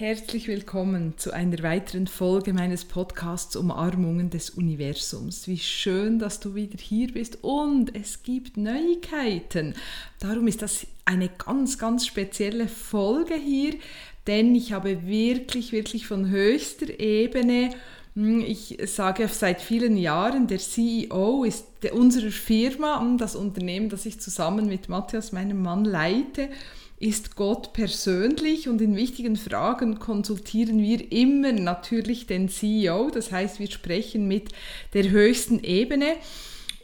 Herzlich willkommen zu einer weiteren Folge meines Podcasts Umarmungen des Universums. Wie schön, dass du wieder hier bist und es gibt Neuigkeiten. Darum ist das eine ganz, ganz spezielle Folge hier, denn ich habe wirklich, wirklich von höchster Ebene hm, ich sage seit vielen Jahren, der CEO ist unserer Firma, hm, das Unternehmen, das ich zusammen mit Matthias, meinem Mann, leite ist Gott persönlich und in wichtigen Fragen konsultieren wir immer natürlich den CEO. Das heißt, wir sprechen mit der höchsten Ebene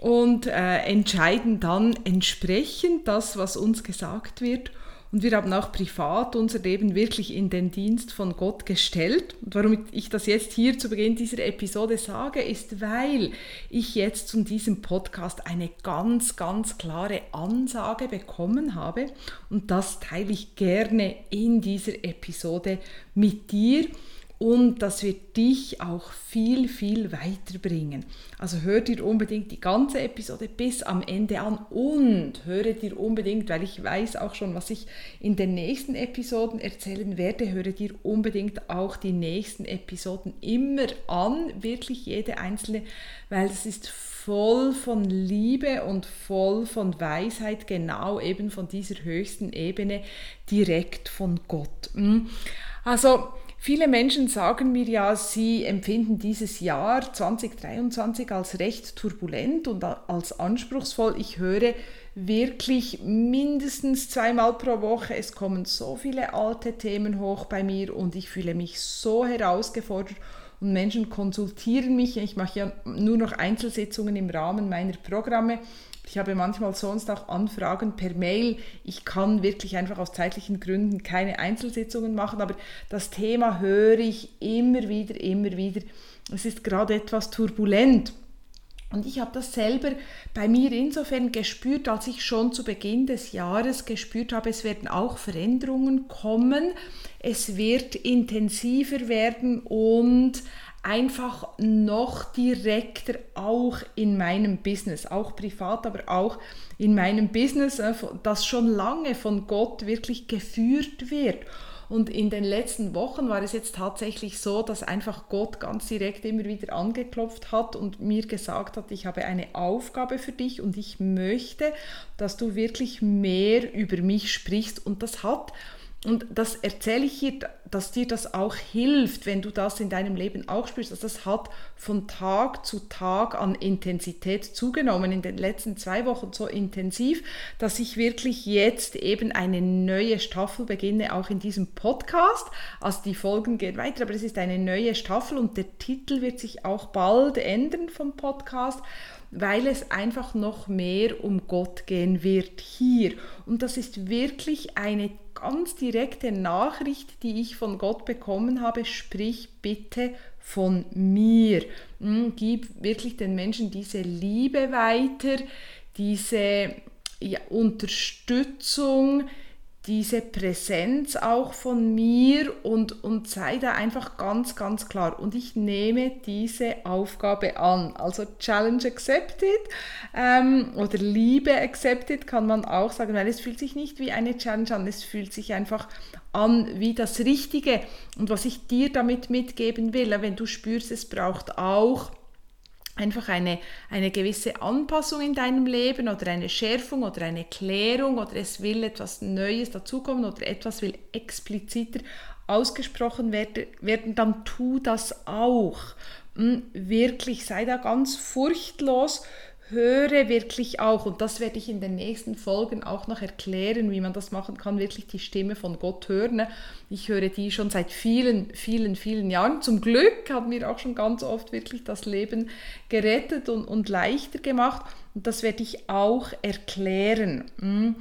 und äh, entscheiden dann entsprechend das, was uns gesagt wird. Und wir haben auch privat unser Leben wirklich in den Dienst von Gott gestellt. Und warum ich das jetzt hier zu Beginn dieser Episode sage, ist, weil ich jetzt zu diesem Podcast eine ganz, ganz klare Ansage bekommen habe. Und das teile ich gerne in dieser Episode mit dir und das wird dich auch viel, viel weiterbringen. Also hör dir unbedingt die ganze Episode bis am Ende an und höre dir unbedingt, weil ich weiß auch schon, was ich in den nächsten Episoden erzählen werde, höre dir unbedingt auch die nächsten Episoden immer an, wirklich jede einzelne, weil es ist voll von Liebe und voll von Weisheit, genau eben von dieser höchsten Ebene, direkt von Gott. Hm? Also, Viele Menschen sagen mir ja, sie empfinden dieses Jahr 2023 als recht turbulent und als anspruchsvoll. Ich höre wirklich mindestens zweimal pro Woche, es kommen so viele alte Themen hoch bei mir und ich fühle mich so herausgefordert und Menschen konsultieren mich. Ich mache ja nur noch Einzelsitzungen im Rahmen meiner Programme ich habe manchmal sonst auch Anfragen per Mail. Ich kann wirklich einfach aus zeitlichen Gründen keine Einzelsitzungen machen, aber das Thema höre ich immer wieder, immer wieder. Es ist gerade etwas turbulent. Und ich habe das selber bei mir insofern gespürt, als ich schon zu Beginn des Jahres gespürt habe, es werden auch Veränderungen kommen, es wird intensiver werden und einfach noch direkter auch in meinem Business, auch privat, aber auch in meinem Business, äh, das schon lange von Gott wirklich geführt wird. Und in den letzten Wochen war es jetzt tatsächlich so, dass einfach Gott ganz direkt immer wieder angeklopft hat und mir gesagt hat, ich habe eine Aufgabe für dich und ich möchte, dass du wirklich mehr über mich sprichst. Und das hat und das erzähle ich hier, dass dir das auch hilft, wenn du das in deinem Leben auch spürst. Also das hat von Tag zu Tag an Intensität zugenommen, in den letzten zwei Wochen so intensiv, dass ich wirklich jetzt eben eine neue Staffel beginne, auch in diesem Podcast. Also die Folgen gehen weiter, aber es ist eine neue Staffel und der Titel wird sich auch bald ändern vom Podcast weil es einfach noch mehr um Gott gehen wird hier. Und das ist wirklich eine ganz direkte Nachricht, die ich von Gott bekommen habe. Sprich bitte von mir. Hm, gib wirklich den Menschen diese Liebe weiter, diese ja, Unterstützung, diese Präsenz auch von mir und, und sei da einfach ganz, ganz klar. Und ich nehme diese Aufgabe an. Also Challenge accepted ähm, oder Liebe accepted kann man auch sagen, weil es fühlt sich nicht wie eine Challenge an, es fühlt sich einfach an wie das Richtige. Und was ich dir damit mitgeben will, wenn du spürst, es braucht auch einfach eine, eine gewisse Anpassung in deinem Leben oder eine Schärfung oder eine Klärung oder es will etwas Neues dazukommen oder etwas will expliziter ausgesprochen werden, dann tu das auch. Hm, wirklich, sei da ganz furchtlos höre wirklich auch, und das werde ich in den nächsten Folgen auch noch erklären, wie man das machen kann, wirklich die Stimme von Gott hören. Ich höre die schon seit vielen, vielen, vielen Jahren. Zum Glück hat mir auch schon ganz oft wirklich das Leben gerettet und, und leichter gemacht. Und das werde ich auch erklären. Hm.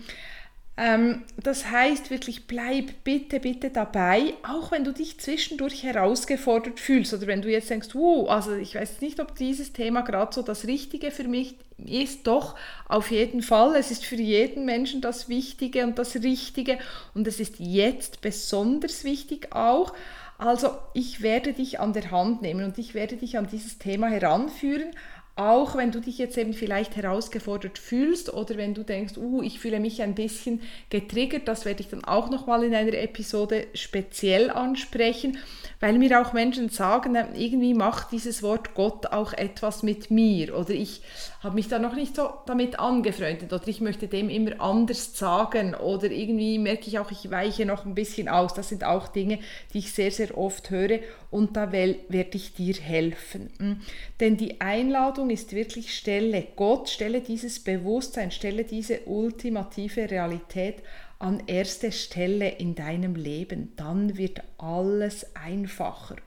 Ähm, das heißt wirklich, bleib bitte, bitte dabei, auch wenn du dich zwischendurch herausgefordert fühlst oder wenn du jetzt denkst, wow, also ich weiß nicht, ob dieses Thema gerade so das Richtige für mich ist, doch auf jeden Fall. Es ist für jeden Menschen das Wichtige und das Richtige und es ist jetzt besonders wichtig auch. Also ich werde dich an der Hand nehmen und ich werde dich an dieses Thema heranführen, auch wenn du dich jetzt eben vielleicht herausgefordert fühlst oder wenn du denkst, uh, ich fühle mich ein bisschen getriggert, das werde ich dann auch nochmal in einer Episode speziell ansprechen, weil mir auch Menschen sagen, irgendwie macht dieses Wort Gott auch etwas mit mir oder ich habe mich da noch nicht so damit angefreundet oder ich möchte dem immer anders sagen oder irgendwie merke ich auch, ich weiche noch ein bisschen aus. Das sind auch Dinge, die ich sehr, sehr oft höre und da werde ich dir helfen. Hm. Denn die Einladung ist wirklich, stelle Gott, stelle dieses Bewusstsein, stelle diese ultimative Realität an erste Stelle in deinem Leben. Dann wird alles einfacher.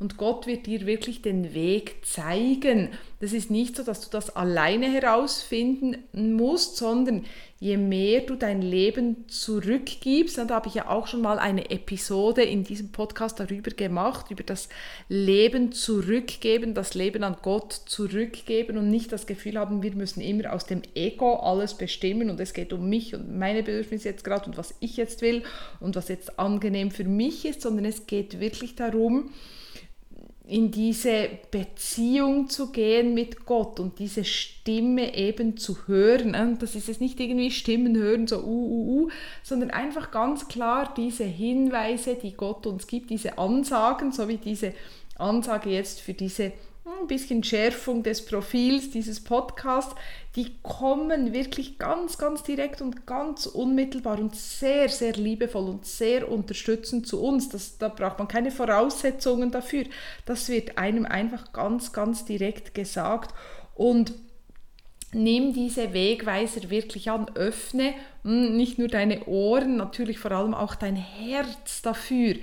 Und Gott wird dir wirklich den Weg zeigen. Das ist nicht so, dass du das alleine herausfinden musst, sondern je mehr du dein Leben zurückgibst, und da habe ich ja auch schon mal eine Episode in diesem Podcast darüber gemacht, über das Leben zurückgeben, das Leben an Gott zurückgeben und nicht das Gefühl haben, wir müssen immer aus dem Ego alles bestimmen und es geht um mich und meine Bedürfnisse jetzt gerade und was ich jetzt will und was jetzt angenehm für mich ist, sondern es geht wirklich darum, in diese Beziehung zu gehen mit Gott und diese Stimme eben zu hören. Ne? Das ist jetzt nicht irgendwie Stimmen hören, so uh, uh, uh, sondern einfach ganz klar diese Hinweise, die Gott uns gibt, diese Ansagen, so wie diese Ansage jetzt für diese ein bisschen Schärfung des Profils dieses Podcasts, die kommen wirklich ganz, ganz direkt und ganz unmittelbar und sehr, sehr liebevoll und sehr unterstützend zu uns. Das, da braucht man keine Voraussetzungen dafür. Das wird einem einfach ganz, ganz direkt gesagt. Und nimm diese Wegweiser wirklich an, öffne hm, nicht nur deine Ohren, natürlich vor allem auch dein Herz dafür,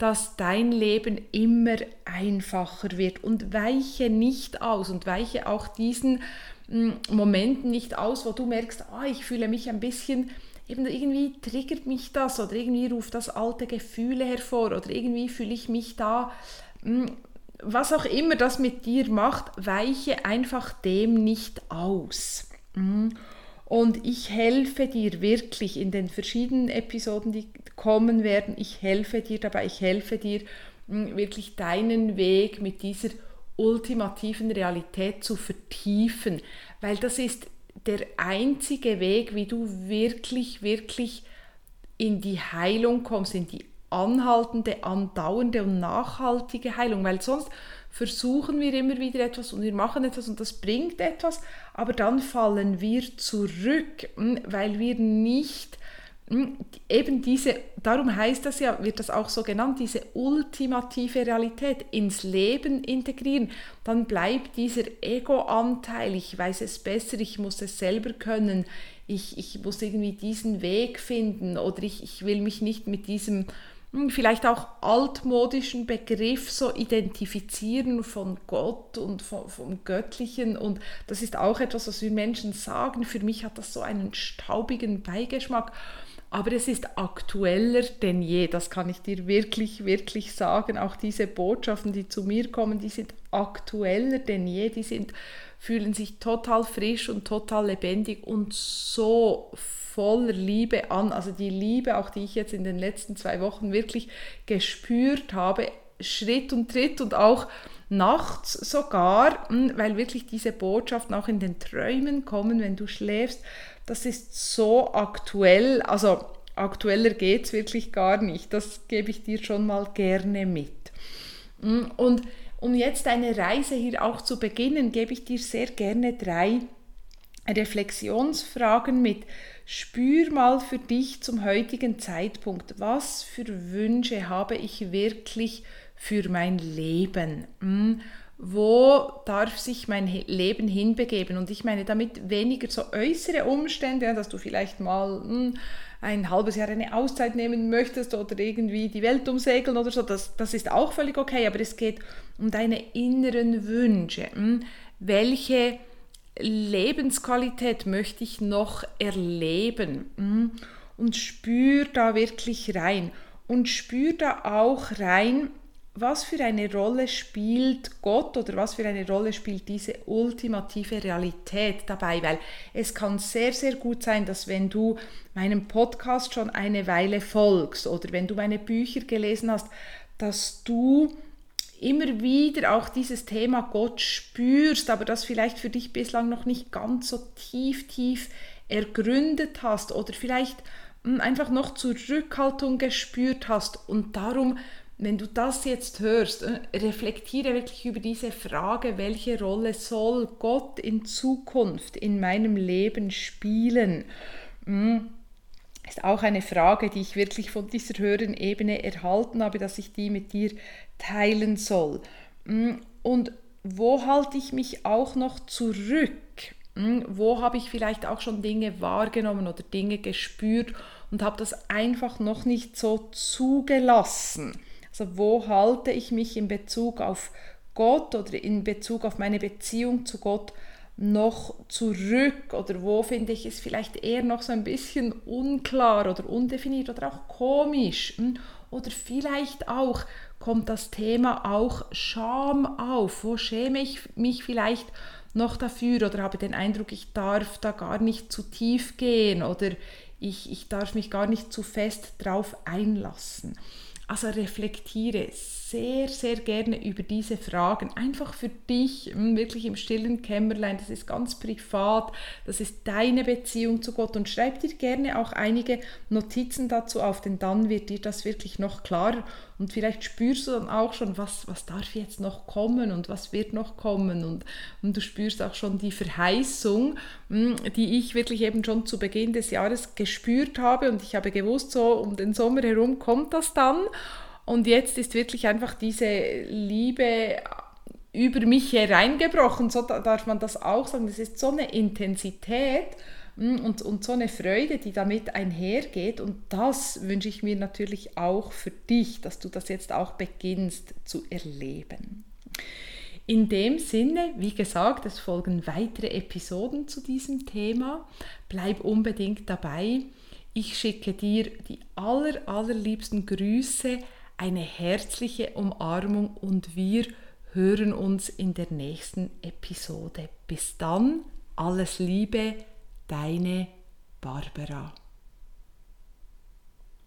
dass dein Leben immer einfacher wird und weiche nicht aus und weiche auch diesen mm, Momenten nicht aus, wo du merkst, ah, ich fühle mich ein bisschen, eben irgendwie triggert mich das oder irgendwie ruft das alte Gefühle hervor oder irgendwie fühle ich mich da, mm, was auch immer das mit dir macht, weiche einfach dem nicht aus. Und ich helfe dir wirklich in den verschiedenen Episoden, die kommen werden. Ich helfe dir dabei, ich helfe dir hm, wirklich deinen Weg mit dieser ultimativen Realität zu vertiefen, weil das ist der einzige Weg, wie du wirklich, wirklich in die Heilung kommst, in die anhaltende, andauernde und nachhaltige Heilung, weil sonst versuchen wir immer wieder etwas und wir machen etwas und das bringt etwas, aber dann fallen wir zurück, hm, weil wir nicht hm, eben diese, darum heißt das ja, wird das auch so genannt, diese ultimative Realität ins Leben integrieren, dann bleibt dieser Ego-Anteil, ich weiß es besser, ich muss es selber können, ich, ich muss irgendwie diesen Weg finden oder ich, ich will mich nicht mit diesem vielleicht auch altmodischen Begriff so identifizieren von Gott und vom, vom, Göttlichen. Und das ist auch etwas, was wir Menschen sagen. Für mich hat das so einen staubigen Beigeschmack. Aber es ist aktueller denn je, das kann ich dir wirklich, wirklich sagen. Auch diese Botschaften, die zu mir kommen, die sind aktueller denn je, die sind, fühlen sich total frisch und total lebendig und so voller Liebe an. Also die Liebe, auch die ich jetzt in den letzten zwei Wochen wirklich gespürt habe, Schritt und Tritt und auch nachts sogar, hm, weil wirklich diese Botschaften auch in den Träumen kommen, wenn du schläfst. Das ist so aktuell, also aktueller geht es wirklich gar nicht. Das gebe ich dir schon mal gerne mit. Hm, und um jetzt deine Reise hier auch zu beginnen, gebe ich dir sehr gerne drei Reflexionsfragen mit. Spür mal für dich zum heutigen Zeitpunkt, was für Wünsche habe ich wirklich für mein Leben? Wo darf sich mein Leben hinbegeben? Und ich meine damit weniger so äußere Umstände, dass du vielleicht mal hm, ein halbes Jahr eine Auszeit nehmen möchtest oder irgendwie die Welt umsegeln oder so. Das, das ist auch völlig okay, aber es geht um deine inneren Wünsche. Hm? Welche Lebensqualität möchte ich noch erleben? Hm? Und spür da wirklich rein. Und spür da auch rein, was für eine Rolle spielt Gott oder was für eine Rolle spielt diese ultimative Realität dabei, weil es kann sehr, sehr gut sein, dass wenn du meinem Podcast schon eine Weile folgst oder wenn du meine Bücher gelesen hast, dass du immer wieder auch dieses Thema Gott spürst, aber das vielleicht für dich bislang noch nicht ganz so tief, tief ergründet hast oder vielleicht hm, einfach noch Zurückhaltung gespürt hast. Und darum wenn du das jetzt hörst, äh, reflektiere wirklich über diese Frage, welche Rolle soll Gott in Zukunft in meinem Leben spielen? Hm, ist auch eine Frage, die ich wirklich von dieser höheren Ebene erhalten habe, dass ich die mit dir teilen soll. Hm, und wo halte ich mich auch noch zurück? Hm, wo habe ich vielleicht auch schon Dinge wahrgenommen oder Dinge gespürt und habe das einfach noch nicht so zugelassen? Also wo halte ich mich in Bezug auf Gott oder in Bezug auf meine Beziehung zu Gott noch zurück oder wo finde ich es vielleicht eher noch so ein bisschen unklar oder undefiniert oder auch komisch hm? oder vielleicht auch kommt das Thema auch Scham auf, wo schäme ich mich vielleicht noch dafür oder habe den Eindruck, ich darf da gar nicht zu tief gehen oder ich, ich darf mich gar nicht zu fest drauf einlassen. Also reflektiere sehr, sehr gerne über diese Fragen. Einfach für dich, hm, wirklich im stillen Kämmerlein. Das ist ganz privat. Das ist deine Beziehung zu Gott. Und schreib dir gerne auch einige Notizen dazu auf, denn dann wird dir das wirklich noch klarer. Und vielleicht spürst du dann auch schon, was, was darf jetzt noch kommen und was wird noch kommen. Und, und du spürst auch schon die Verheißung, hm, die ich wirklich eben schon zu Beginn des Jahres gespürt habe. Und ich habe gewusst, so um den Sommer herum kommt das dann. Und jetzt ist wirklich einfach diese Liebe über mich hereingebrochen, so darf man das auch sagen. Das ist so eine Intensität hm, und, und so eine Freude, die damit einhergeht. Und das wünsche ich mir natürlich auch für dich, dass du das jetzt auch beginnst zu erleben. In dem Sinne, wie gesagt, es folgen weitere Episoden zu diesem Thema. Bleib unbedingt dabei. Ich schicke dir die aller, allerliebsten Grüße, eine herzliche Umarmung und wir hören uns in der nächsten Episode. Bis dann, alles Liebe, deine Barbara.